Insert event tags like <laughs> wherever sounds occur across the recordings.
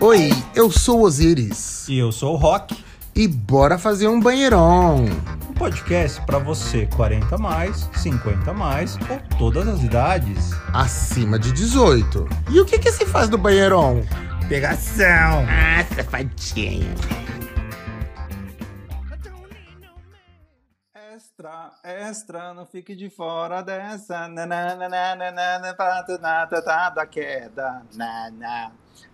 Oi, eu sou Osiris. E eu sou o Rock. E bora fazer um banheirão. Um podcast para você 40 mais, 50 mais ou todas as idades. Acima de 18. E o que que se faz no banheirão? Pegação. Ah, safadinho. Extra, extra, não fique de fora dessa. Na, na, na da queda. na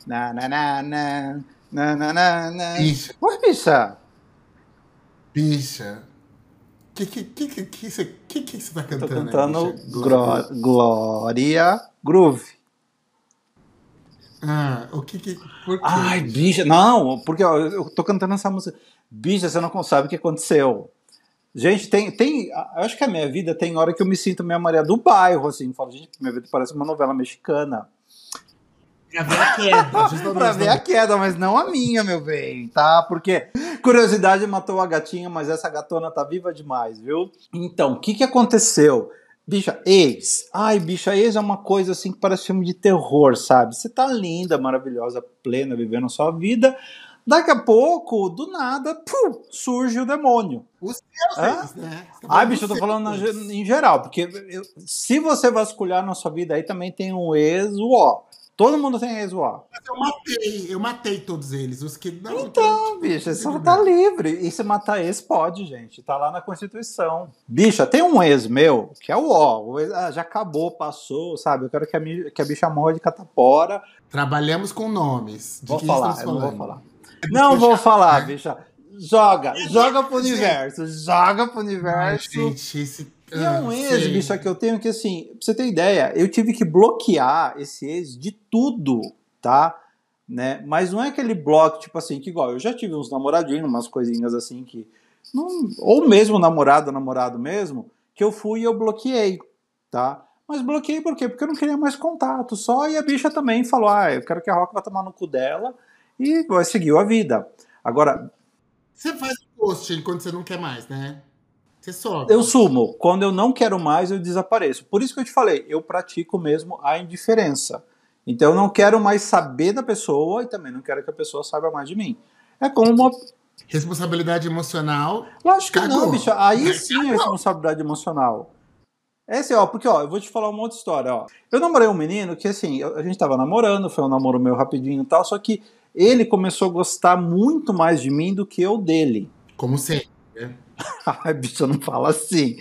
na, na, na, na, na, na, na. Bicha. que bicha? Bicha. O que que que que que que, que, que você está cantando? Tô cantando aí, Glória. Groove. Ah, o que que por quê? Ai, bicha, não, porque ó, eu tô cantando essa música. Bicha, você não sabe o que aconteceu. Gente, tem, tem. Acho que a minha vida tem hora que eu me sinto minha Maria do bairro, assim. Falo, gente, minha vida parece uma novela mexicana. Pra ver a queda. <laughs> pra ver a queda, mas não a minha, meu bem, tá? Porque curiosidade matou a gatinha, mas essa gatona tá viva demais, viu? Então, o que que aconteceu? Bicha, ex. Ai, bicha, ex é uma coisa assim que parece filme de terror, sabe? Você tá linda, maravilhosa, plena, vivendo a sua vida. Daqui a pouco, do nada, pum, surge o demônio. Os seus ex, né? Tá Ai, bicho, eu tô falando na ex. em geral, porque eu- se você vasculhar na sua vida aí, também tem um ex-ó. Todo mundo tem ex-ó. Mas eu matei, eu matei todos eles, os que não. Então, bicha, você tá livre. E se matar ex, pode, gente. Tá lá na Constituição. Bicha, tem um ex meu, que é o ó. Ex- ah, já acabou, passou, sabe? Eu quero que a, que a bicha morra de catapora. Trabalhamos com nomes. De Vou falar, eu não vou falar. <laughs> Não vou falar, bicha. Joga, joga pro universo, joga pro Ai, universo. gente, esse. E é um ah, ex, sei. bicha, que eu tenho que, assim, pra você ter ideia, eu tive que bloquear esse ex de tudo, tá? Né? Mas não é aquele bloco, tipo assim, que igual, eu já tive uns namoradinhos, umas coisinhas assim que. Não, ou mesmo namorado, namorado mesmo, que eu fui e eu bloqueei, tá? Mas bloqueei por quê? Porque eu não queria mais contato só, e a bicha também falou: ah, eu quero que a Rock vá tomar no cu dela e vai seguir a vida. Agora, Você faz o post quando você não quer mais, né? Você sobe. Eu sumo. Quando eu não quero mais, eu desapareço. Por isso que eu te falei, eu pratico mesmo a indiferença. Então eu não quero mais saber da pessoa e também não quero que a pessoa saiba mais de mim. É como uma. Responsabilidade emocional. Lógico que não, bicho. Aí sim é responsabilidade emocional. Esse, ó, porque, ó, eu vou te falar uma outra história, ó. Eu namorei um menino que, assim, eu- a gente tava namorando, foi um namoro meu rapidinho e tal, só que ele começou a gostar muito mais de mim do que eu dele. Como sempre. <laughs> Ai, bicho, não fala assim.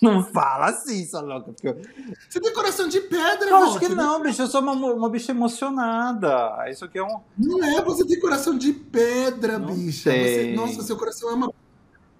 Não fala assim, sua louca. Eu, Você tem coração de pedra, Eu acho que né? não, bicho. Eu sou uma, uma bicha emocionada. Isso aqui é um. Não é, você tem coração de pedra, Não bicha. Você, nossa, seu coração é uma.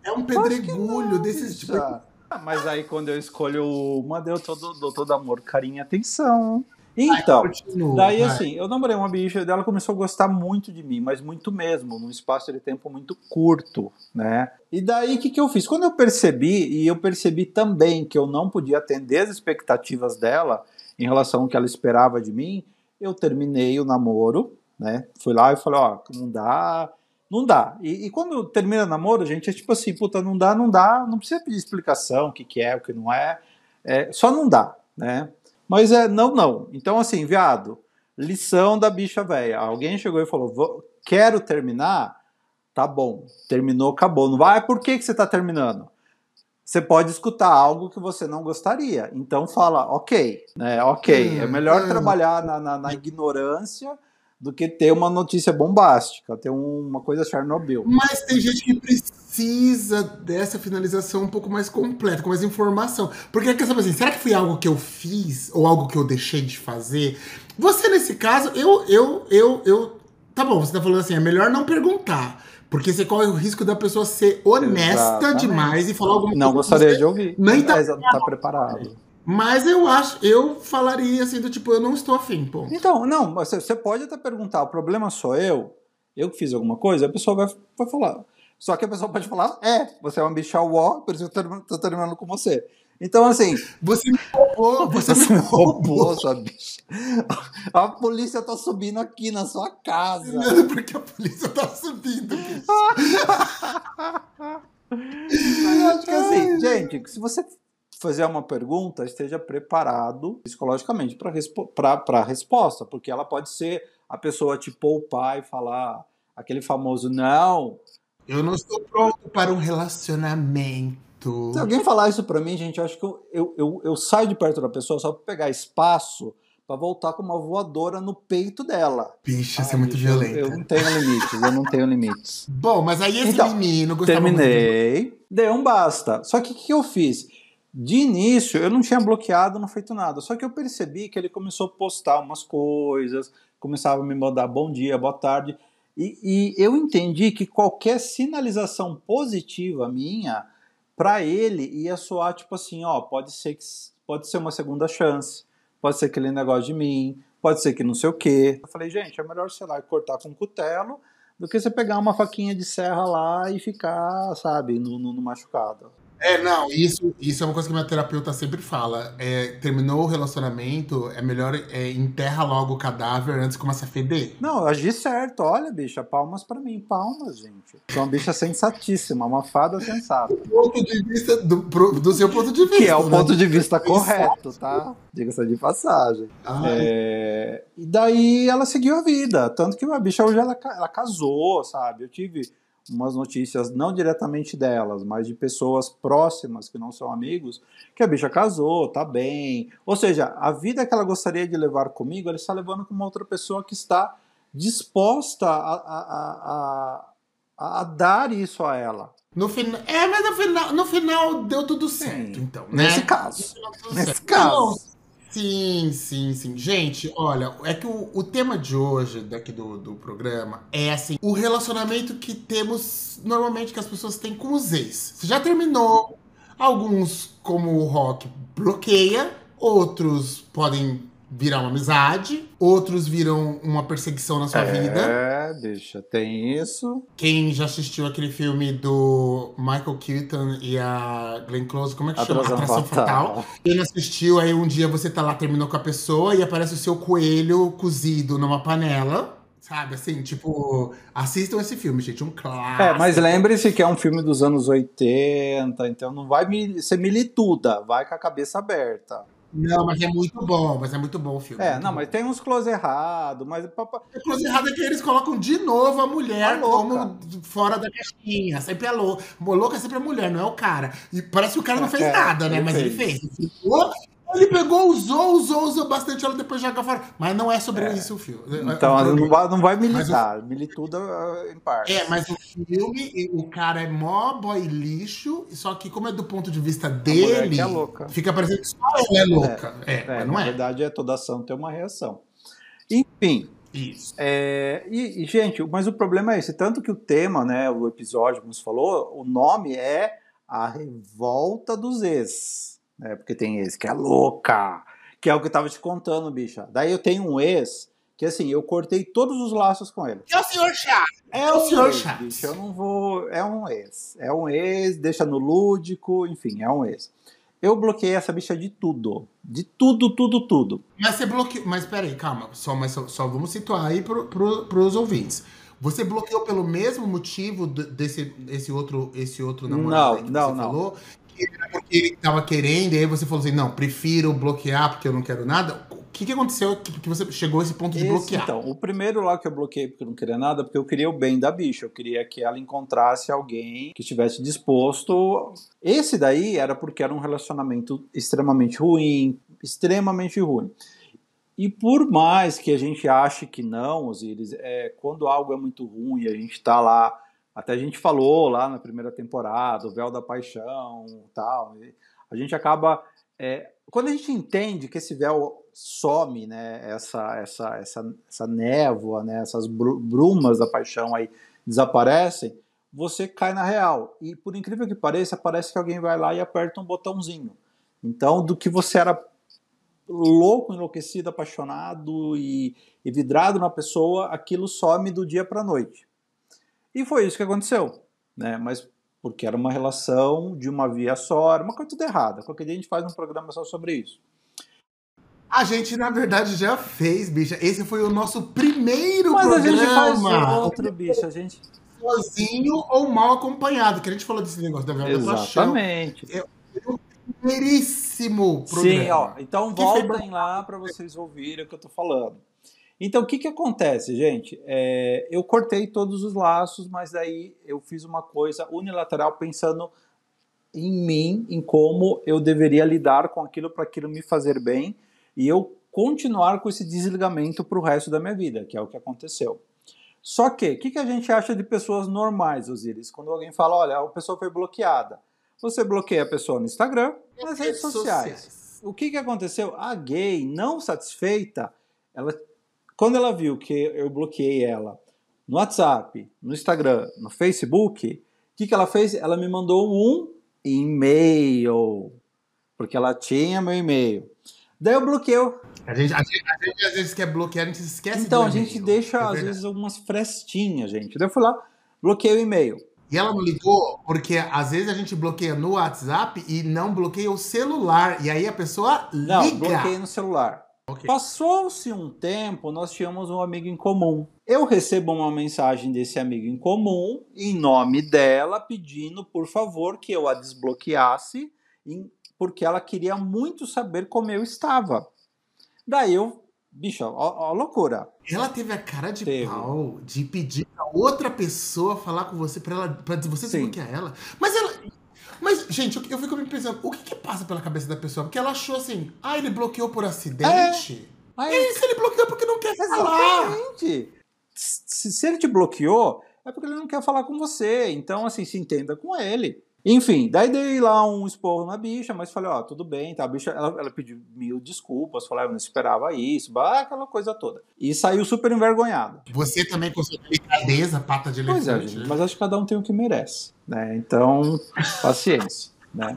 É um pedregulho não, desses tipo. bicha. Ah, Mas aí quando eu escolho uma, deu todo, dou todo amor, carinho e atenção. Então, Continua, daí vai. assim, eu namorei uma bicha e ela começou a gostar muito de mim, mas muito mesmo, num espaço de tempo muito curto, né? E daí o que, que eu fiz? Quando eu percebi, e eu percebi também que eu não podia atender as expectativas dela em relação ao que ela esperava de mim, eu terminei o namoro, né? Fui lá e falei, ó, não dá, não dá. E, e quando termina o namoro, gente, é tipo assim, puta, não dá, não dá, não precisa pedir explicação, o que, que é, o que não é, é só não dá, né? Mas é não, não. Então, assim, viado, lição da bicha velha. Alguém chegou e falou: "Vou- quero terminar? Tá bom. Terminou, acabou. Não vai, "Ah, por que, que você tá terminando? Você pode escutar algo que você não gostaria. Então fala, ok, né? Ok. É Hum, melhor hum. trabalhar na, na- na ignorância do que ter uma notícia bombástica, ter um- uma coisa Chernobyl. Mas tem gente que precisa dessa finalização um pouco mais completa, com mais informação. Porque quer saber assim, será que foi algo que eu fiz ou algo que eu deixei de fazer? Você, nesse caso, eu, eu, eu, eu. Tá bom, você tá falando assim, é melhor não perguntar. Porque você corre o risco da pessoa ser honesta Exatamente. demais e falar alguma Não coisa. que gostaria de ouvir. nem tá- não tá preparado. Mas eu acho, eu falaria assim, do tipo, eu não estou afim, pô. Então, não, mas você você pode até perguntar, o problema sou eu? Eu que fiz alguma coisa? A pessoa vai, vai falar. Só que a pessoa pode falar, é, você é uma bicha uó, por isso eu tô, tô terminando com você. Então, assim, Você me roubou, <laughs> você, você me roubou. roubou, sua bicha. A polícia tá subindo aqui na sua casa. Não, porque a polícia tá subindo. bicho. Mas <laughs> eu acho que assim, gente, se você fazer uma pergunta, esteja preparado psicologicamente para a resposta, porque ela pode ser a pessoa te poupar e falar aquele famoso não. Eu não estou pronto para um relacionamento. Se alguém falar isso para mim, gente, eu acho que eu, eu, eu, eu saio de perto da pessoa só para pegar espaço para voltar com uma voadora no peito dela. Bicha, isso é muito violento. Eu, eu, não tenho limites, eu não tenho limites. <laughs> Bom, mas aí esse então, menino gostava Terminei, muito dei um basta. Só que o que eu fiz? De início, eu não tinha bloqueado, não feito nada. Só que eu percebi que ele começou a postar umas coisas, começava a me mandar bom dia, boa tarde. E, e eu entendi que qualquer sinalização positiva minha, para ele, ia soar tipo assim: ó, pode ser, que, pode ser uma segunda chance pode ser que ele negócio de mim, pode ser que não sei o quê. Eu falei, gente, é melhor, sei lá, cortar com cutelo do que você pegar uma faquinha de serra lá e ficar, sabe, no, no, no machucado. É, não, isso, isso é uma coisa que minha terapeuta sempre fala. É, terminou o relacionamento, é melhor é, enterra logo o cadáver antes que comece a feder. Não, eu agi certo. Olha, bicha, palmas para mim, palmas, gente. Sou uma bicha sensatíssima, uma fada sensata. Do ponto de vista, do, do seu ponto de vista. Que é o né? ponto de vista correto, tá? Diga-se de passagem. É, e daí ela seguiu a vida. Tanto que a bicha hoje ela, ela casou, sabe? Eu tive umas notícias, não diretamente delas, mas de pessoas próximas que não são amigos, que a bicha casou, tá bem. Ou seja, a vida que ela gostaria de levar comigo, ela está levando com uma outra pessoa que está disposta a, a, a, a dar isso a ela. No final, é, mas no final, no final deu tudo certo, Sim, então. Né? Nesse caso. Nesse certo. caso. Sim, sim, sim. Gente, olha, é que o, o tema de hoje, daqui do, do programa, é assim, o relacionamento que temos normalmente que as pessoas têm com os ex. Você já terminou, alguns, como o Rock, bloqueia, outros podem virar uma amizade, outros viram uma perseguição na sua é, vida. É, deixa, tem isso. Quem já assistiu aquele filme do Michael Keaton e a Glenn Close, como é que chama? Atração Fatal. Fatal. Quem assistiu, aí um dia você tá lá, terminou com a pessoa e aparece o seu coelho cozido numa panela. Sabe, assim, tipo, assistam esse filme, gente, um clássico. É, mas lembre-se que é um filme dos anos 80, então não vai me- ser milituda, vai com a cabeça aberta. Não, mas é muito bom, mas é muito bom o filme. É, não, bom. mas tem uns close errado, mas A coisa errada é que eles colocam de novo a mulher como fora da caixinha. Sempre é louca. Louca é sempre a mulher, não é o cara. E parece que o cara não fez É, nada, né? ele Mas ele fez. fez. Ele ficou, Ele pegou, usou, usou, usou bastante, ela depois joga fora. Mas não é sobre isso o filme. então O não vai, não vai Mas o- militar, milituda eh, em parte. É, mas o filme, o cara é mó boy lixo, só que como é do ponto de vista mulher dele, é louca. fica parecendo que só ela é louca. É, É, mas não na é. verdade, é toda ação tem uma reação. Enfim, Isso. É, e, e, gente, mas o problema é esse, tanto que o tema, né, o episódio, como você falou, o nome é A Revolta dos Ex, né, porque tem ex que é louca, que é o que eu tava te contando, bicha. Daí eu tenho um ex que, assim, eu cortei todos os laços com ele. É o senhor chato. É o um senhor ex, bicho, eu não vou... É um ex. É um ex, deixa no lúdico, enfim, é um ex. Eu bloqueei essa bicha de tudo. De tudo, tudo, tudo. Mas você bloqueou. Mas peraí, calma. Só, mas só, só vamos situar aí pro, pro, pros ouvintes. Você bloqueou pelo mesmo motivo desse, desse, outro, esse outro namorado Não, aí que não, você não. falou? Era porque ele tava querendo, e aí você falou assim: não, prefiro bloquear porque eu não quero nada. O que, que aconteceu que, que você chegou a esse ponto de Esse, bloquear? Então, o primeiro lá que eu bloqueei porque eu não queria nada, porque eu queria o bem da bicha. Eu queria que ela encontrasse alguém que estivesse disposto. Esse daí era porque era um relacionamento extremamente ruim, extremamente ruim. E por mais que a gente ache que não, Osiris, é, quando algo é muito ruim, a gente tá lá, até a gente falou lá na primeira temporada, o véu da paixão tal, a gente acaba. é, quando a gente entende que esse véu some, né, essa, essa, essa, essa névoa, né, essas bru- brumas da paixão aí desaparecem, você cai na real. E por incrível que pareça, parece que alguém vai lá e aperta um botãozinho. Então, do que você era louco, enlouquecido, apaixonado e, e vidrado na pessoa, aquilo some do dia para noite. E foi isso que aconteceu, né? Mas porque era uma relação de uma via só, era uma coisa tudo errada. Qualquer dia a gente faz um programa só sobre isso. A gente, na verdade, já fez, bicha. Esse foi o nosso primeiro Mas a programa. gente faz outro, bicho, a gente... Sozinho ou mal acompanhado. Que a gente falou desse negócio da Véu da Paixão. Exatamente. Primeiríssimo programa. Sim, ó, então voltem lá para vocês ouvirem o que eu tô falando. Então, o que, que acontece, gente? É, eu cortei todos os laços, mas aí eu fiz uma coisa unilateral pensando em mim, em como eu deveria lidar com aquilo para aquilo me fazer bem e eu continuar com esse desligamento para o resto da minha vida, que é o que aconteceu. Só que, o que, que a gente acha de pessoas normais, Osiris? Quando alguém fala, olha, a pessoa foi bloqueada. Você bloqueia a pessoa no Instagram, nas redes sociais. O que, que aconteceu? A gay, não satisfeita, ela, quando ela viu que eu bloqueei ela no WhatsApp, no Instagram, no Facebook, o que, que ela fez? Ela me mandou um e-mail, porque ela tinha meu e-mail. Daí eu bloqueio. A gente, a, gente, a gente às vezes quer bloquear, a gente esquece Então, a gente deixa, é às vezes, algumas frestinhas, gente. Daí eu fui lá, bloqueei o e-mail. E ela não ligou porque às vezes a gente bloqueia no WhatsApp e não bloqueia o celular. E aí a pessoa liga. Não, bloqueei no celular. Okay. Passou-se um tempo, nós tínhamos um amigo em comum. Eu recebo uma mensagem desse amigo em comum, em nome dela, pedindo, por favor, que eu a desbloqueasse, porque ela queria muito saber como eu estava. Daí eu, bicho, ó, ó loucura. Ela teve a cara de teve. pau de pedir pra outra pessoa falar com você, pra, ela, pra você desbloquear ela. Mas ela, mas, gente, eu, fico me pensando, o que, que passa pela cabeça da pessoa? Porque ela achou assim, ah, ele bloqueou por acidente? É. Aí, e se ele bloqueou porque não quer falar? Exatamente. Se, se ele te bloqueou, é porque ele não quer falar com você. Então, assim, se entenda com ele. Enfim, daí dei lá um esporro na bicha, mas falei, ó, tudo bem, tá? A bicha, ela, ela pediu mil desculpas, falou, ah, eu não esperava isso, bah, aquela coisa toda. E saiu super envergonhado. Você também com sua delicadeza, pata de elefante. Pois é, gente, né? mas acho que cada um tem o que merece, né? Então, paciência, né?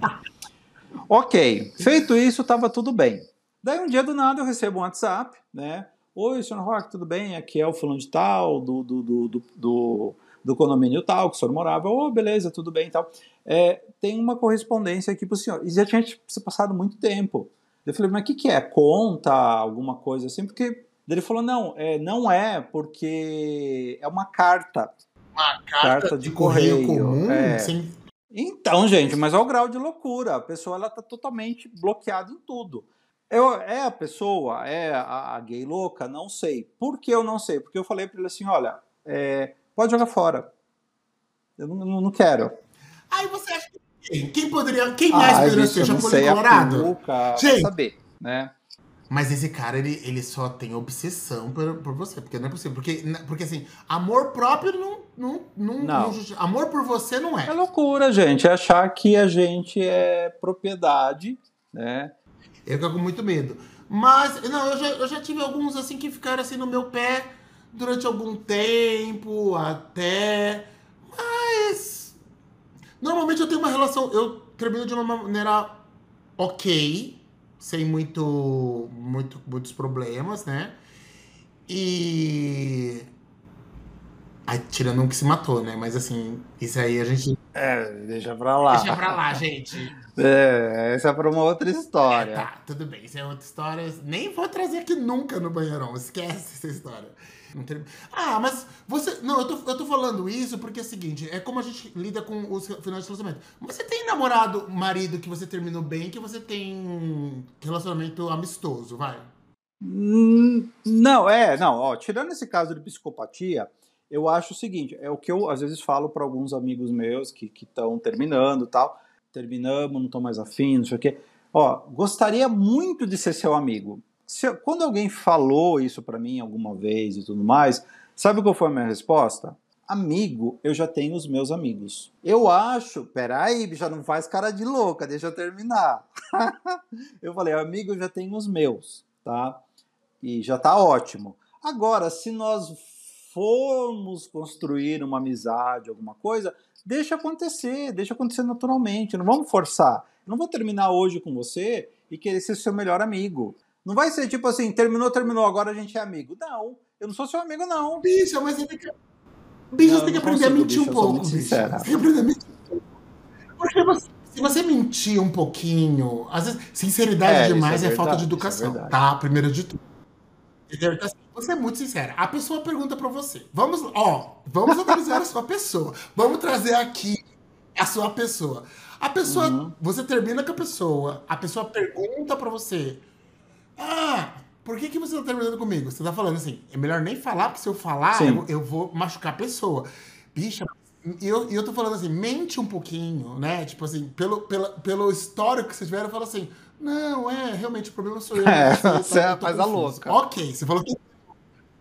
Ok, feito isso, tava tudo bem. Daí um dia do nada eu recebo um WhatsApp, né? Oi, senhor Rock, tudo bem? Aqui é o fulano de tal, do, do, do, do, do, do condomínio tal, que o senhor morava. Ô, oh, beleza, tudo bem e tal é, tem uma correspondência aqui para o senhor. E já tinha se passado muito tempo. Eu falei, mas o que, que é? Conta, alguma coisa assim? Porque ele falou, não, é, não é, porque é uma carta. Uma carta, carta de, de, correio, correio comum? É. Sem... Então, gente, mas olha o grau de loucura. A pessoa ela tá totalmente bloqueada em tudo. Eu, é a pessoa, é a, a, gay louca? Não sei. Por que eu não sei? Porque eu falei para ele assim, olha, é, pode jogar fora. Eu não, não quero. Aí você acha que quem? Quem poderia. Quem mais ah, poderia ser? Chapolin Colorado? Gente, saber, né? Mas esse cara, ele, ele só tem obsessão por, por você, porque não é possível. Porque, porque assim, amor próprio não, não, não, não. não Amor por você não é. É loucura, gente. É achar que a gente é propriedade, né? Eu fico com muito medo. Mas, não, eu já, eu já tive alguns assim que ficaram assim no meu pé durante algum tempo, até. Normalmente eu tenho uma relação. Eu termino de uma maneira ok, sem muito, muito, muitos problemas, né? E. Aí, tirando um que se matou, né? Mas assim, isso aí a gente. É, deixa pra lá. Deixa pra lá, gente. <laughs> É, essa é pra uma outra história. É, tá, tudo bem. Isso é outra história. Nem vou trazer aqui nunca no banheirão. Esquece essa história. Ah, mas você. Não, eu tô, eu tô falando isso porque é o seguinte: é como a gente lida com os finais de relacionamento. Você tem namorado, marido que você terminou bem, que você tem relacionamento amistoso, vai? Hum, não, é, não, ó, tirando esse caso de psicopatia, eu acho o seguinte, é o que eu às vezes falo para alguns amigos meus que estão terminando tal, terminamos, não estou mais afim, não sei o quê. Ó, gostaria muito de ser seu amigo, se, quando alguém falou isso para mim alguma vez e tudo mais, sabe qual foi a minha resposta? Amigo, eu já tenho os meus amigos. Eu acho, peraí, já não faz cara de louca, deixa eu terminar. <laughs> eu falei, amigo, eu já tenho os meus, tá? E já tá ótimo. Agora, se nós formos construir uma amizade, alguma coisa, deixa acontecer, deixa acontecer naturalmente, não vamos forçar. Eu não vou terminar hoje com você e querer ser seu melhor amigo. Não vai ser tipo assim, terminou, terminou, agora a gente é amigo. Não, eu não sou seu amigo, não. Bicho, mas você tem que, bicho, não, tem que aprender consigo, a mentir bicho, um pouco, bicho. Você tem que aprender a mentir um pouco. Porque você, se você mentir um pouquinho, às vezes, sinceridade é, demais é, é, falta de é educação, é tá? Primeiro de tudo. Então, assim, você é muito sincera. A pessoa pergunta pra você. Vamos, ó, vamos analisar a sua pessoa. Vamos trazer aqui a sua pessoa. A pessoa, uhum. você termina com a pessoa, a pessoa pergunta pra você: ah, por que, que você tá terminando comigo? Você tá falando assim, é melhor nem falar, porque se eu falar, eu, eu vou machucar a pessoa. Bicha, e eu, eu tô falando assim, mente um pouquinho, né? Tipo assim, pelo, pela, pelo histórico que vocês tiveram, eu falo assim, não, é, realmente o problema sou eu. <laughs> É, você eu tô faz a louca. Ok, você falou que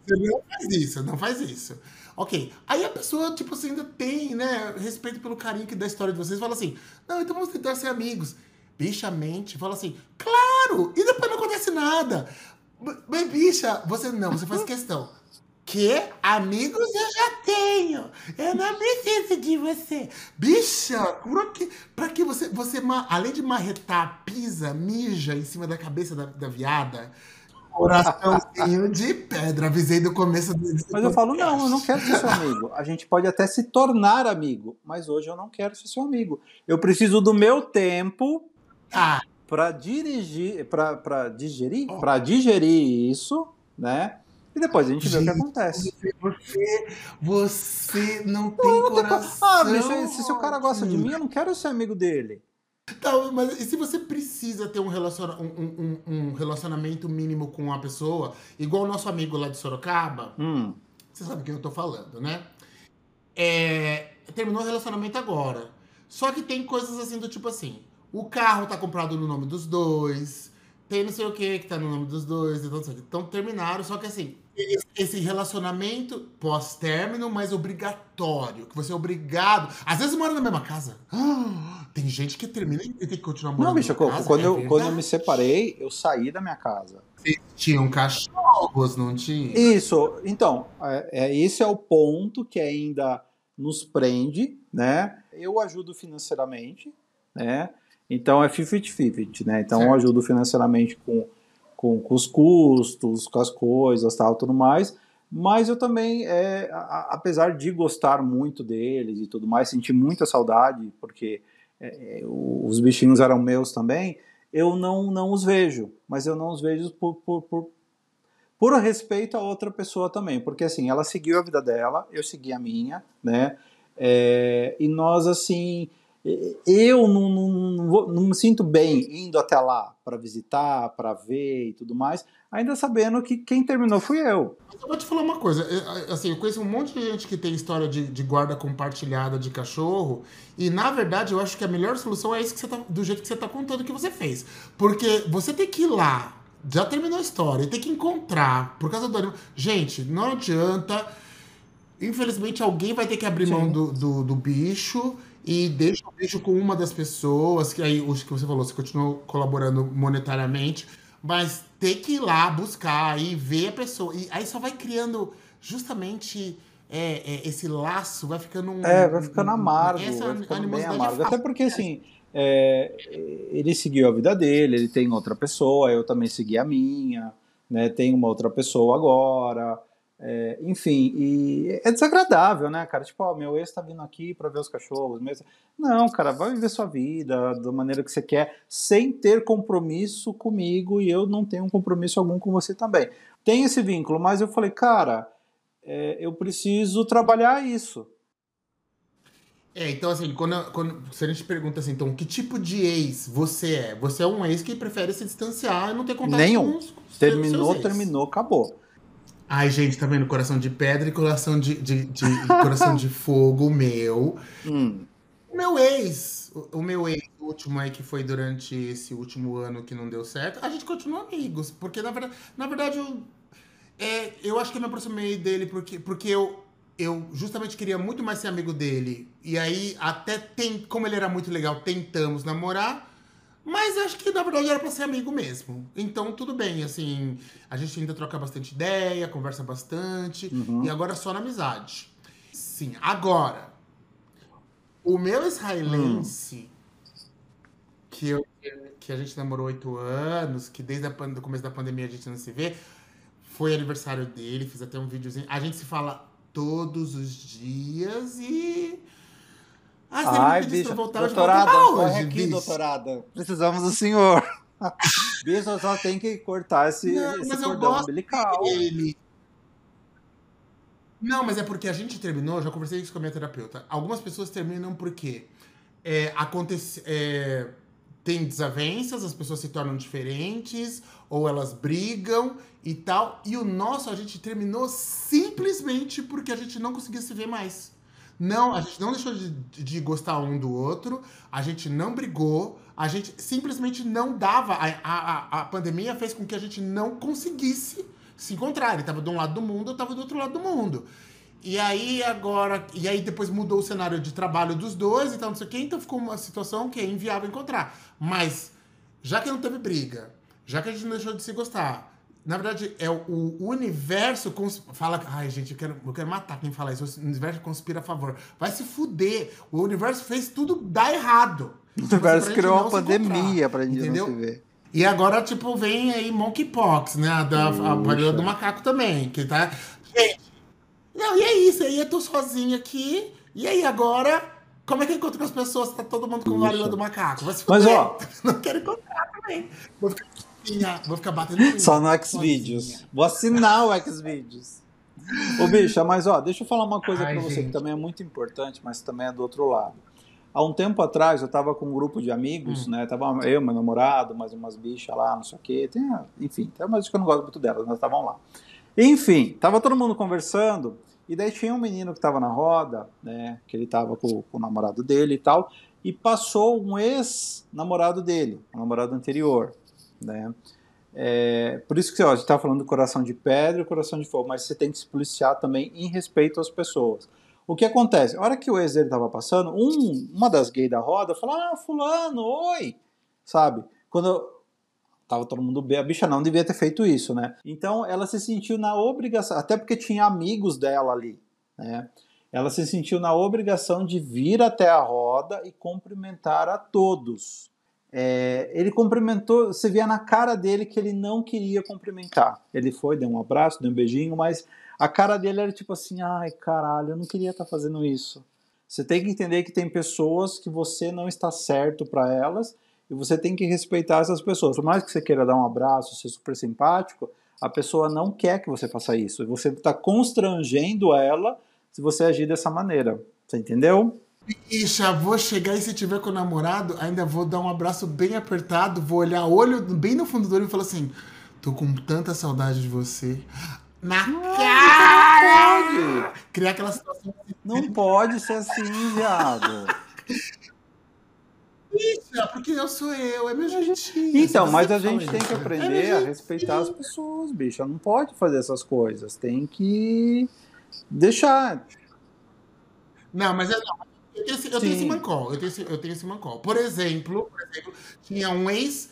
você não faz isso, não faz isso. Ok. Aí a pessoa, tipo assim, ainda tem, né, respeito pelo carinho que da história de vocês, fala assim, não, então vamos tentar ser amigos. Bicha mente, fala assim, claro! E depois não acontece nada. Mas, bicha, você não, você faz questão. Que amigos eu já tenho. Eu não preciso de você. Bicha, por que, pra que você, você, além de marretar, pisa, mija em cima da cabeça da, da viada? Coraçãozinho de pedra. Avisei do começo do Mas eu falo, não, eu não quero ser seu amigo. A gente pode até se tornar amigo, mas hoje eu não quero ser seu amigo. Eu preciso do meu tempo Ah, para dirigir, para digerir, para digerir isso, né? E depois a gente vê o que acontece. você, você não tem coração. Ah, bicho, se, se o cara gosta de mim, eu não quero ser amigo dele. Tá, mas e se você precisa ter um, relaciona um, um- um relacionamento mínimo com uma pessoa, igual o nosso amigo lá de Sorocaba, Hum, você sabe quem eu tô falando, né? É, terminou o relacionamento agora. Só que tem coisas assim do tipo assim: o carro tá comprado no nome dos dois, tem não sei o que que tá no nome dos dois, então, então terminaram, só que assim, esse- relacionamento pós-término, mas obrigatório, que você é obrigado. Às vezes mora na mesma casa. Ah, <gasps> tem gente que termina e tem que continuar morando Não, bicho, casa. quando, é eu, quando eu me separei, eu saí da minha casa. Tinham cachorros, não tinha? Isso, então, é, é- esse é o ponto que ainda nos prende, né? Eu ajudo financeiramente, né? Então é 50-50, né? Então eu Certo. ajudo financeiramente com, com, com os custos, com as coisas, tal, tudo mais. Mas eu também, é, a- apesar de gostar muito deles e tudo mais, sentir muita saudade, porque é, é, os bichinhos eram meus também, eu não, não os vejo. Mas eu não os vejo por, por, por, por respeito a outra pessoa também, porque assim, ela seguiu a vida dela, eu segui a minha, né? É, e nós, assim, eu não, não, não vou- não me sinto bem indo até lá para visitar, para ver e tudo mais, ainda sabendo que quem terminou fui eu. Eu vou te falar uma coisa, eu- assim, eu conheço um monte de gente que tem história de, de guarda compartilhada de cachorro, e na verdade eu acho que a melhor solução é isso que você tá, do jeito que você tá contando que você fez. Porque você tem que ir lá, já terminou a história, e tem que encontrar, por causa do animal. Gente, não adianta. Infelizmente, alguém vai ter que abrir Sim. mão do, do, do bicho e deixa o bicho com uma das pessoas, que aí, o que você falou, você continua colaborando monetariamente, mas ter que ir lá buscar e ver a pessoa. E aí só vai criando justamente é, é, esse laço, vai ficando um. É, vai ficando amargo, essa vai ficando bem é amargo. Até porque, assim, é, ele seguiu a vida dele, ele tem outra pessoa, eu também segui a minha, né? Tem uma outra pessoa agora. É, enfim, e é desagradável, né, cara? Tipo, ó, meu ex tá vindo aqui pra ver os cachorros. Meu ex... Não, cara, vai viver sua vida da maneira que você quer, sem ter compromisso comigo, e eu não tenho um compromisso algum com você também. Tem esse vínculo, mas eu falei, cara, é, eu preciso trabalhar isso. É, então assim, quando, quando se a gente pergunta assim, então, que tipo de ex você é? Você é um ex que prefere se distanciar e não ter contato Nenhum. com os com Terminou, terminou, acabou. Ai, gente, tá vendo? Coração de pedra e coração de, de, de- coração de <laughs> fogo, meu. Hum. O meu ex, o, o meu ex, o último aí que foi durante esse último ano que não deu certo, a gente continua amigos. Porque, na verdade, na verdade eu, é, eu acho que eu me aproximei dele porque, porque eu, eu justamente queria muito mais ser amigo dele. E aí, até tem, como ele era muito legal, tentamos namorar. Mas acho que na verdade era pra ser amigo mesmo. Então tudo bem, assim, a gente ainda troca bastante ideia, conversa bastante, Uhum. e agora só na amizade. Sim, agora, o meu israelense, que, eu, que a gente namorou oito anos, que desde o começo da pandemia a gente não se vê, foi aniversário dele, fiz até um videozinho. A gente se fala todos os dias e. Ah, você Ai, pra bicho, voltar, eu doutorada, voltar corre hoje, aqui, bicho. doutorada. Precisamos do senhor. <laughs> bicho, só tem que cortar esse, Não, esse mas eu cordão gosto umbilical. Ele. Não, mas é porque a gente terminou, já conversei isso com a minha terapeuta. Algumas pessoas terminam porque é, acontece, é, tem desavenças, as pessoas se tornam diferentes, ou elas brigam e tal. E o nosso a gente terminou simplesmente porque a gente não conseguia se ver mais. Não, a gente não deixou de, de gostar um do outro, a gente não brigou, a gente simplesmente não dava. A, a, a pandemia fez com que a gente não conseguisse se encontrar. Ele estava de um lado do mundo, eu estava do outro lado do mundo. E aí agora. E aí depois mudou o cenário de trabalho dos dois e tal, não sei o quê, então ficou uma situação que é inviável encontrar. Mas, já que não teve briga, já que a gente não deixou de se gostar, na verdade, é o, universo cons... fala. Ai, gente, eu quero, eu quero matar quem fala isso. O universo conspira a favor. Vai se fuder. O universo fez tudo dar errado. O universo criou uma pandemia pra gente entendeu? não se ver. E agora, tipo, vem aí monkeypox, né? A, da, a varíola do macaco também. Que tá. Gente, não, e é isso. Aí eu tô sozinho aqui. E aí agora, como é que eu encontro com as pessoas? Tá todo mundo com varíola do macaco. Mas, ó. <laughs> Não quero encontrar também. Vou ficar, vou ficar batendo. Só no Xvideos. Vou assinar o Xvideos. Ô, bicha, mas ó, deixa eu falar uma coisa pra você gente. que também é muito importante, mas também é do outro lado. Há um tempo atrás, eu tava com um grupo de amigos, hum. né? Tava eu, meu namorado, mais umas bichas lá, não sei o quê. Tem, enfim, tem umas que eu não gosto muito delas, nós estavam lá. Enfim, tava todo mundo conversando, e daí tinha um menino que tava na roda, né? Que ele tava com, com o namorado dele e tal, e passou um ex-namorado dele, o um namorado anterior, né? É, por isso que ó, a gente está falando do coração de pedra e coração de fogo, mas você tem que se policiar também em respeito às pessoas. O que acontece? A hora que o ex dele estava passando, um, uma das gays da roda falou: Ah, Fulano, oi! Sabe? Quando tava todo mundo bem, a bicha não devia ter feito isso, né? Então ela se sentiu na obrigação, até porque tinha amigos dela ali, né? Ela se sentiu na obrigação de vir até a roda e cumprimentar a todos. É, ele cumprimentou, você via na cara dele que ele não queria cumprimentar. Ele foi, deu um abraço, deu um beijinho, mas a cara dele era tipo assim: ai caralho, eu não queria estar tá fazendo isso. Você tem que entender que tem pessoas que você não está certo para elas e você tem que respeitar essas pessoas. Por mais que você queira dar um abraço, ser super simpático, a pessoa não quer que você faça isso. E você está constrangendo ela se você agir dessa maneira. Você entendeu? Ixi, vou chegar e se tiver com o namorado, ainda vou dar um abraço bem apertado, vou olhar olho bem no fundo do olho e falar assim: tô com tanta saudade de você. Na não, cara! Não pode. Criar aquela situação. Não pode ser assim, viado. É porque eu sou eu, é meu jeitinho. Então, mas a gente tem que aprender é a respeitar as pessoas, bicho. Não pode fazer essas coisas. Tem que deixar. Não, mas é, eu, tenho, esse, eu tenho esse mancol. Eu tenho esse, eu tenho esse mancol. Por exemplo, por exemplo, tinha um ex.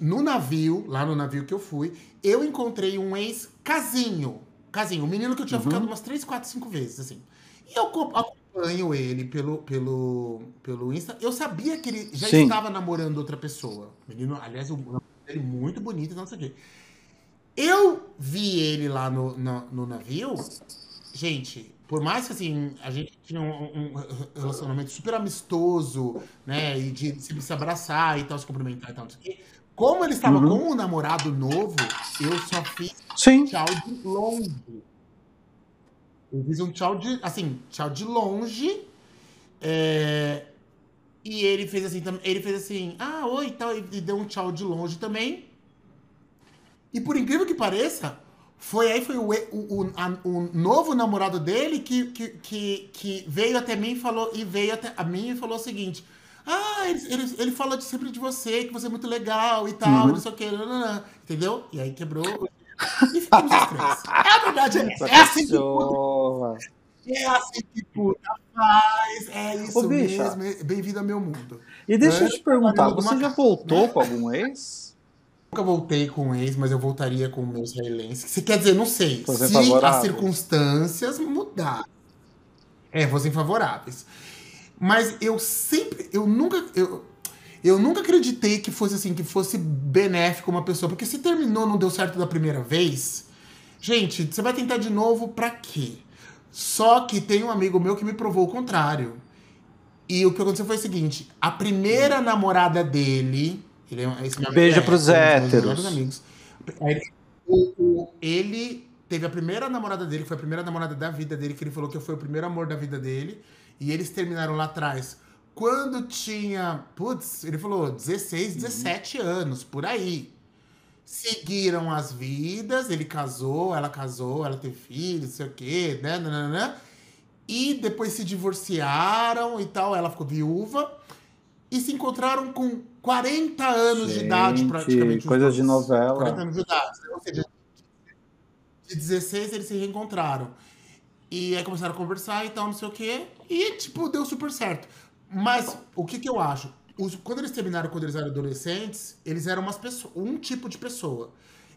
No navio, lá no navio que eu fui, eu encontrei um ex casinho. Casinho, um menino que eu tinha uhum. ficado umas 3, 4, 5 vezes, assim. E eu acompanho ele pelo, pelo, pelo Insta. Eu sabia que ele já Sim. estava namorando outra pessoa. Menino, aliás, o ele muito bonito, não sei o quê. Eu vi ele lá no, no, no, navio. Gente, por mais que assim, a gente tinha um, um relacionamento super amistoso, né? E de se, se abraçar e tal, se cumprimentar e tal. Como ele estava uhum. com um namorado novo, eu só fiz Sim. tchau de longe. Eu fiz um tchau de, assim, tchau de longe. É, e ele fez assim, ele fez assim, ah, oi tal, e deu um tchau de longe também. E por incrível que pareça, foi aí foi o, o, a, o novo namorado dele que, que, que, que, veio até mim e falou, e veio até a mim e falou o seguinte. Ah, ele, ele, ele fala de, sempre de você, que você é muito legal e tal, uhum. não sei o que, entendeu? E aí quebrou <laughs> e ficamos os três. É a verdade, é, é assim que puta. É assim que puta faz. É isso Ô, mesmo. É bem-vindo ao meu mundo. E deixa eu te perguntar, você já voltou com algum ex? Nunca voltei com um ex, mas eu voltaria com o meu israelense. Você quer dizer, não sei. Fosse se as circunstâncias mudar. É, fossem favoráveis. Mas eu sempre. Eu nunca. Eu, eu nunca acreditei que fosse assim, que fosse benéfico uma pessoa. Porque se terminou, não deu certo da primeira vez. Gente, você vai tentar de novo pra quê? Só que tem um amigo meu que me provou o contrário. E o que aconteceu foi o seguinte: a primeira namorada dele. Ele é, esse meu Beijo é, pros héteros. Amigos, ele, o, o, ele teve a primeira namorada dele, que foi a primeira namorada da vida dele, que ele falou que foi o primeiro amor da vida dele. E eles terminaram lá atrás quando tinha, putz, ele falou 16, 17 anos, por aí. Seguiram as vidas, ele casou, ela casou, ela teve filhos, não sei o quê, né, né, né, né. E depois se divorciaram e tal, ela ficou viúva. E se encontraram com 40 anos de idade, Gente, praticamente. coisas de novela. 40 anos de idade. Ou seja, de 16 eles se reencontraram. E aí começaram a conversar e tal, não sei o quê. E, tipo, deu super certo. Mas, o que que eu acho? Os- quando eles terminaram, quando eles eram adolescentes, eles eram umas pessoas, um tipo de pessoa.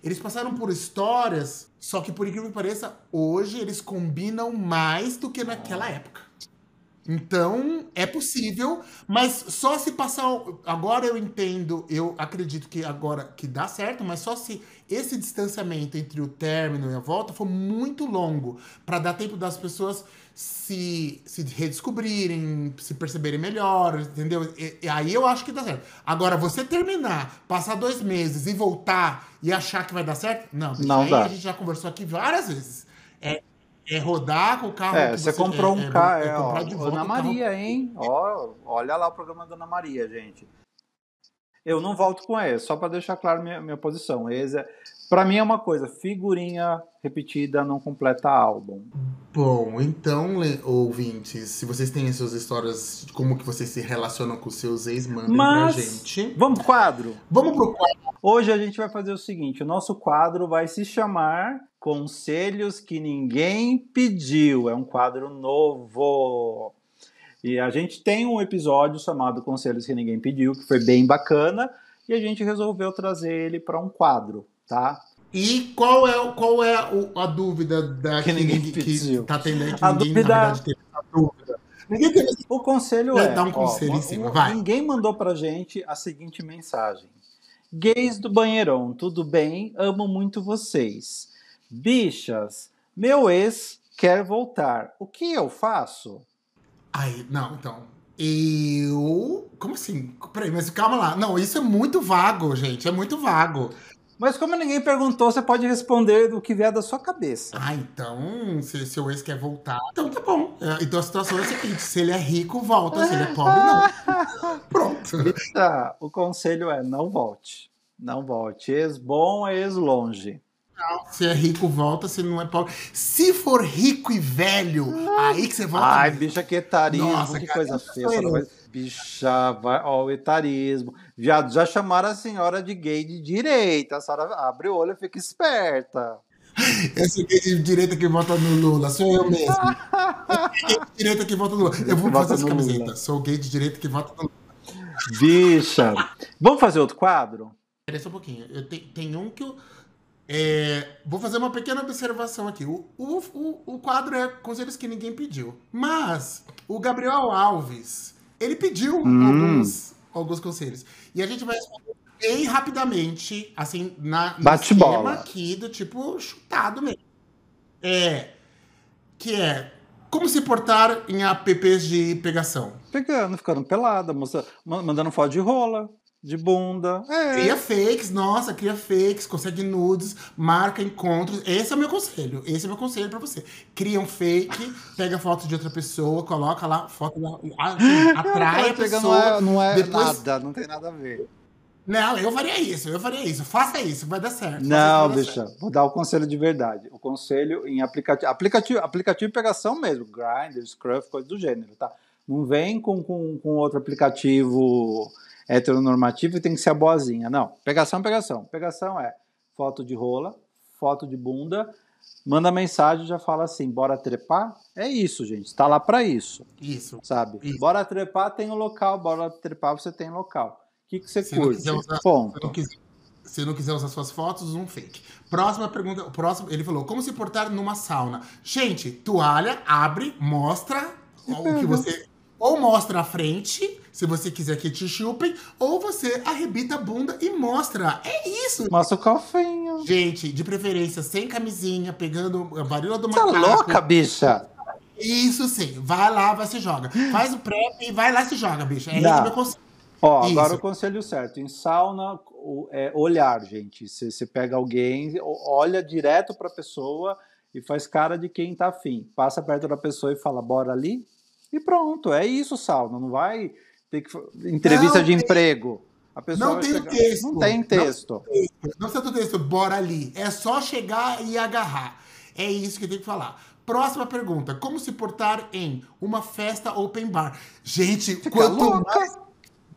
Eles passaram por histórias, só que por incrível que pareça, hoje eles combinam mais do que naquela época. Então, é possível, mas só se passar. Agora eu entendo, eu acredito que agora que dá certo, mas só se esse distanciamento entre o término e a volta for muito longo, para dar tempo das pessoas se, se redescobrirem, se perceberem melhor, entendeu? E, e aí eu acho que dá certo. Agora, você terminar, passar dois meses e voltar e achar que vai dar certo? Não, Não aí dá. a gente já conversou aqui várias vezes. É, é rodar com o carro. É, que você comprou é- um é- carro, é é, ó, de volta Ana o carro Maria, hein? Ó, olha lá o programa da Ana Maria, gente. Eu não volto com esse, só para deixar claro minha, minha posição. Esse é, para mim é uma coisa, figurinha repetida não completa álbum. Bom, então, ouvintes, se vocês têm as suas histórias de como que vocês se relacionam com seus ex, mandem Mas- pra gente. Vamos pro quadro? Vamos pro quadro. Hoje a gente vai fazer o seguinte: o nosso quadro vai se chamar Conselhos que Ninguém Pediu. É um quadro novo. E a gente tem um episódio chamado Conselhos que Ninguém Pediu, que foi bem bacana, e a gente resolveu trazer ele para um quadro, tá? E qual é, qual é o- a dúvida da Que ninguém que pediu. tá tendo aí que A ninguém, dúvida- na verdade, teve essa dúvida? Ninguém teve O conselho Vai é. dar um conselho em cima, vai. Ninguém mandou pra gente a seguinte mensagem: Gays do banheirão, tudo bem? Amo muito vocês. Bichas, meu ex quer voltar. O que eu faço? Ai, não, então. Eu. Como assim? Peraí, mas calma lá. Não, isso é muito vago, gente. É muito vago. Mas como ninguém perguntou, você pode responder do que vier da sua cabeça. Ah, então, se seu ex quer voltar, então tá bom. É, Então a situação é a seguinte: se ele é rico, volta. Se ele é pobre, não. <laughs> Pronto. Tá, o conselho é não volte. Não volte. Ex bom, ex longe. Se é rico, volta. Se não é pobre. Se for rico e velho, aí que você volta. Ai, mesmo. bicha, que etarismo, Nossa, que cara, coisa feia. essa Bicha, vai, ó, o etarismo. Já, já chamaram a senhora de gay de direita. A senhora abre o olho e fica esperta. Esse gay de direita que vota no Lula, sou eu mesmo. <laughs> Gay de direita que vota no Lula. Eu vou fazer essa camiseta. Lula. Sou gay de direita que vota no Lula. Bicha. Vamos fazer outro quadro? Espera só um pouquinho. Eu te- tem um que eu. É, vou fazer uma pequena observação aqui. O, o, o, quadro é conselhos que ninguém pediu. Mas o Gabriel Alves, ele pediu Hum. alguns, alguns conselhos. E a gente vai responder bem rapidamente, assim, na, no Bate esquema bola. aqui do tipo chutado mesmo. É. Que é. Como se portar em apps de pegação? Pegando, ficando pelada, moça, ma- mandando foto de rola, de bunda. É. Cria fakes, nossa, cria fakes, consegue nudes, marca encontros. Esse é o meu conselho. Esse é o meu conselho pra você. Cria um fake, pega foto de outra pessoa, coloca lá foto da. assim, atrai a pessoa. não é, não é depois- nada, não tem nada a ver. Não, eu faria isso, eu faria isso. Faça isso, vai dar certo. Não, isso, bicha, vou dar o conselho de verdade. O conselho em aplicativo, aplicativo, aplicativo de pegação mesmo, Grindr, Scruff, coisa do gênero, tá? Não vem com, com, com outro aplicativo heteronormativo e tem que ser a boazinha. Não, pegação, pegação. Pegação é foto de rola, foto de bunda, manda mensagem e já fala assim, bora trepar? É isso, gente, tá lá pra isso, Isso. sabe? Isso. Bora trepar, tem o local, bora trepar, você tem local. O que, que você Se curte? usar- Ponto. Se não quiser, se não quiser usar suas fotos, um fake. Próxima pergunta. Próximo, ele falou: como se portar numa sauna? Gente, toalha, abre, mostra o que você. Ou mostra a frente, se você quiser que te chupem, ou você arrebita a bunda e mostra. É isso! Mostra o calfinho. Gente, de preferência, sem camisinha, pegando a varíola do Você é macaco. louca, bicha? Isso sim. Vai lá, vai se joga. Faz o prep e vai lá e se joga, bicho. É Não. esse meu conselho. Ó, Isso. agora o conselho certo. Em sauna, é olhar, gente. Você pega alguém, olha direto pra pessoa e faz cara de quem tá afim. Passa perto da pessoa e fala, bora ali. E pronto, é isso, Sal. Não vai ter que. Entrevista não de tem... emprego. A pessoa não tem chegar... texto. Não tem texto. Não precisa do texto, bora ali. É só chegar e agarrar. É isso que tem que falar. Próxima pergunta: Como se portar em uma festa open bar? Gente, Fica quanto louca. mais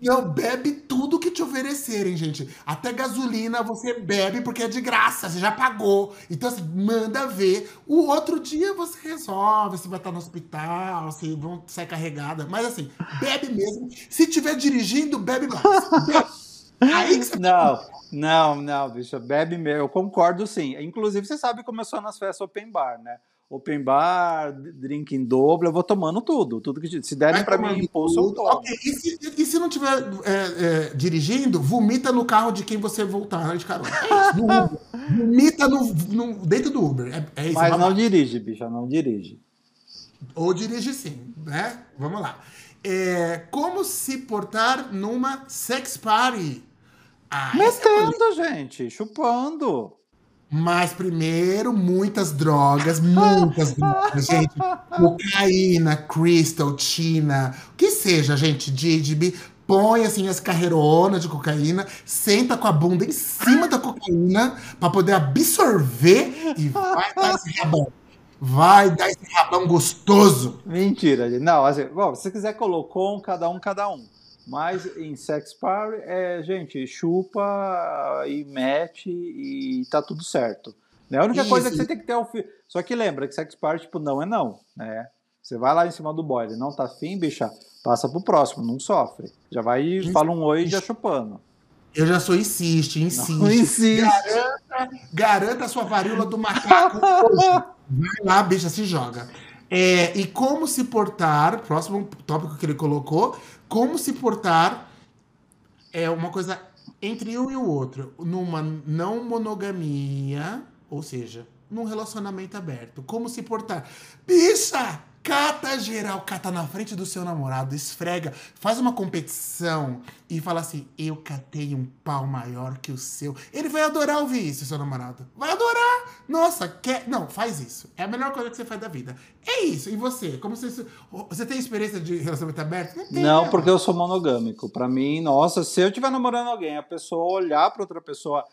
não, bebe tudo que te oferecerem, gente. Até gasolina você bebe porque é de graça, você já pagou. Então, assim, manda ver. O outro dia você resolve se vai estar no hospital, se vão sair carregada. Mas, assim, bebe mesmo. Se tiver dirigindo, bebe mais. Aí que você Não, não, não, bicho. Bebe mesmo. Eu concordo sim. Inclusive, você sabe eu sou nas festas open bar, né? Open bar, drink em dobro, eu vou tomando tudo. Tudo que se derem para mim impulso, eu tomo. Okay. E, se, e se não estiver é, é, dirigindo, vomita no carro de quem você voltar de carona. É vomita no, no, dentro do Uber. É, é isso, Mas não dirige, bicha, não dirige. Ou dirige sim, né? Vamos lá. É, como se portar numa sex party? Ah, é Metendo, gente, chupando. Mas primeiro, muitas drogas, muitas drogas, gente. Cocaína, crystal, tina, o que seja, gente, Didib. Põe assim as carreironas de cocaína, senta com a bunda em cima da cocaína para poder absorver e vai dar esse rabão. Vai dar esse rabão gostoso. Mentira, gente. Não, assim, bom, se você quiser colocou um, cada um, cada um. Mas em sex party, é, gente, chupa e mete e tá tudo certo. Né? A única Isso. coisa é que você tem que ter o um Só que lembra que sex party, tipo, não é não, né? Você vai lá em cima do boy, ele não tá afim, bicha, passa pro próximo, não sofre. Já vai e fala um oi já chupando. Eu já sou insiste, insiste. Não, <laughs> insiste. Garanta, garanta a sua varíola do macaco. Vai lá, bicha, se joga. É, e como se portar, próximo tópico que ele colocou, como se portar é uma coisa entre um e o outro, numa não monogamia, ou seja, num relacionamento aberto. Como se portar? Bicha! Cata geral, cata na frente do seu namorado, esfrega, faz uma competição e fala assim: Eu catei um pau maior que o seu. Ele vai adorar ouvir isso, seu namorado. Vai adorar! Nossa, quer. Não, faz isso. É a melhor coisa que você faz da vida. É isso. E você? Como você. Você tem experiência de relacionamento aberto? Não, tem, não porque eu sou monogâmico. Para mim, nossa, se eu estiver namorando alguém, a pessoa olhar para outra pessoa.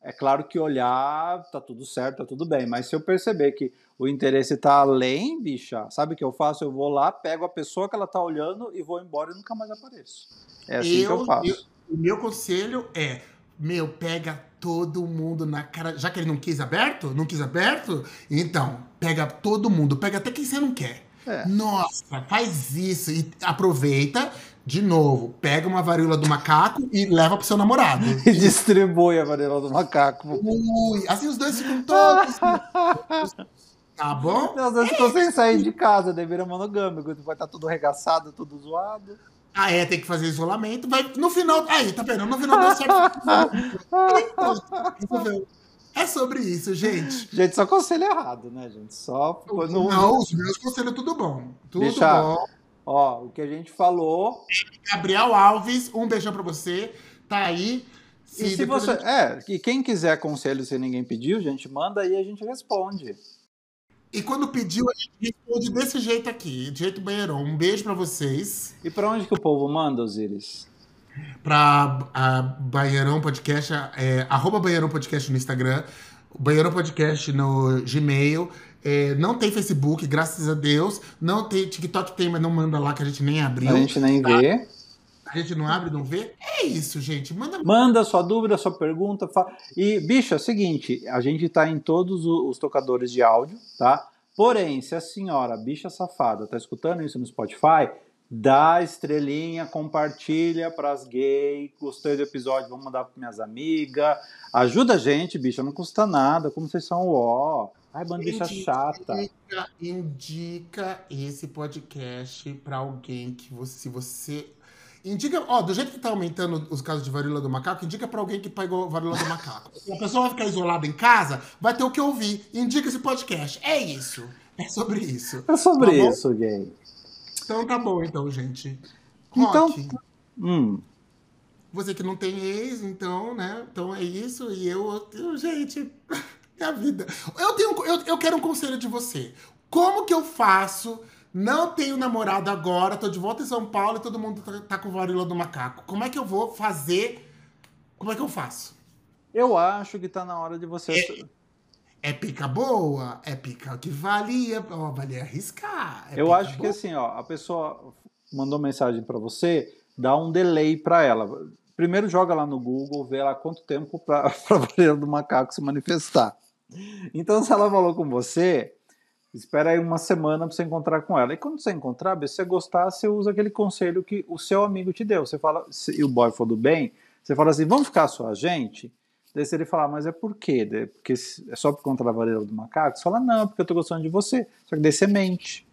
É claro que olhar, tá tudo certo, tá tudo bem, mas se eu perceber que o interesse tá além, bicha, sabe o que eu faço? Eu vou lá, pego a pessoa que ela tá olhando e vou embora e nunca mais apareço. É assim eu, que eu faço. O meu conselho é, meu, pega todo mundo na cara. Já que ele não quis aberto, não quis aberto, então, pega todo mundo, pega até quem você não quer. É. Nossa, faz isso e aproveita de novo, pega uma varíola do macaco e leva pro seu namorado. <laughs> E distribui a varíola do macaco. Ui, assim os dois ficam todos. <laughs> Tá bom? Às vezes ficou sem sair de casa, daí vira monogâmico, vai estar tá tudo regaçado, tudo zoado. Ah, é, tem que fazer isolamento. Vai, no final. Aí, tá vendo? No final deu certo. <laughs> é sobre isso, gente. Gente, só conselho errado, né, gente? Só. No... Não, os meus conselhos tudo bom. Tudo Deixa, bom. Ó, o que a gente falou. Gabriel Alves, um beijão pra você. Tá aí. Se e se você. Gente... É, e quem quiser conselho se ninguém pediu, gente, manda aí a gente responde. E quando pediu, a gente responde desse jeito aqui, de jeito banheirão. Um beijo para vocês. E para onde que o povo manda, Osiris? Para a Banheirão Podcast, é, arroba Banheirão Podcast no Instagram, Banheirão Podcast no Gmail. É, não tem Facebook, graças a Deus. Não tem TikTok, tem, mas não manda lá que a gente nem abriu. A gente nem tá? vê. A gente não abre, não vê. É isso, gente. Manda. Manda sua dúvida, sua pergunta. Fa... E, bicho, é o seguinte: a gente está em todos os tocadores de áudio, tá? Porém, se a senhora, bicha safada, tá escutando isso no Spotify, dá estrelinha, compartilha pras gays. Gostei do episódio, vamos mandar para minhas amigas. Ajuda a gente, bicha, não custa nada. Como vocês são ó. Ai, bandicha chata. Indica, indica esse podcast para alguém que você, se você Indica, ó, do jeito que tá aumentando os casos de varíola do macaco, indica para alguém que pegou varíola do macaco. Se a pessoa vai ficar isolada em casa, vai ter o que ouvir. Indica esse podcast. É isso. É sobre isso. É sobre tá isso, gay. Então tá bom, então, gente. Rock, então. Hum. Você que não tem ex, então, né? Então é isso. E eu, eu gente, <laughs> minha vida. Eu, tenho, eu, eu quero um conselho de você. Como que eu faço Não tenho namorado agora, tô de volta em São Paulo e todo mundo tá, tá com varíola do macaco. Como é que eu vou fazer? Como é que eu faço? Eu acho que tá na hora de você. É, é pica boa, é pica que valia, ó, valia arriscar. É eu acho boa. que assim, ó, a pessoa mandou mensagem para você, dá um delay para ela. Primeiro joga lá no Google, vê lá quanto tempo para <laughs> a varíola do macaco se manifestar. Então, se ela falou com você, espera aí uma semana para você encontrar com ela. E quando você encontrar, se você gostar, você usa aquele conselho que o seu amigo te deu. Você fala, se o boy for do bem, você fala assim, vamos ficar só a gente? Daí se ele falar, mas é por quê? Porque é só por conta da varíola do macaco? Você fala, não, porque eu tô gostando de você. Só que daí você mente.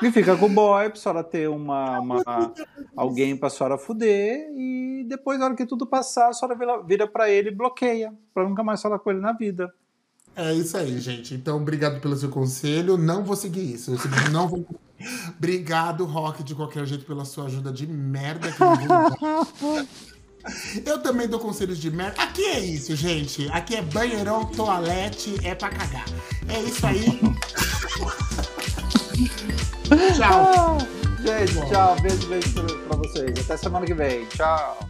e fica com o boy pra senhora ter uma, uma alguém pra senhora fuder e depois, na hora que tudo passar, a senhora vira, vira pra ele e bloqueia, pra nunca mais falar com ele na vida. É isso aí, gente. Então, obrigado pelo seu conselho. Não vou seguir isso. Eu não vou. obrigado, Rock, de qualquer jeito, pela sua ajuda de merda que <laughs> Eu também dou conselhos de merda. Aqui é isso, gente. Aqui é banheirão, toalete, é pra cagar. É isso aí. <laughs> tchau. gente, tchau. Beijo, beijo pra vocês. Até semana que vem. Tchau.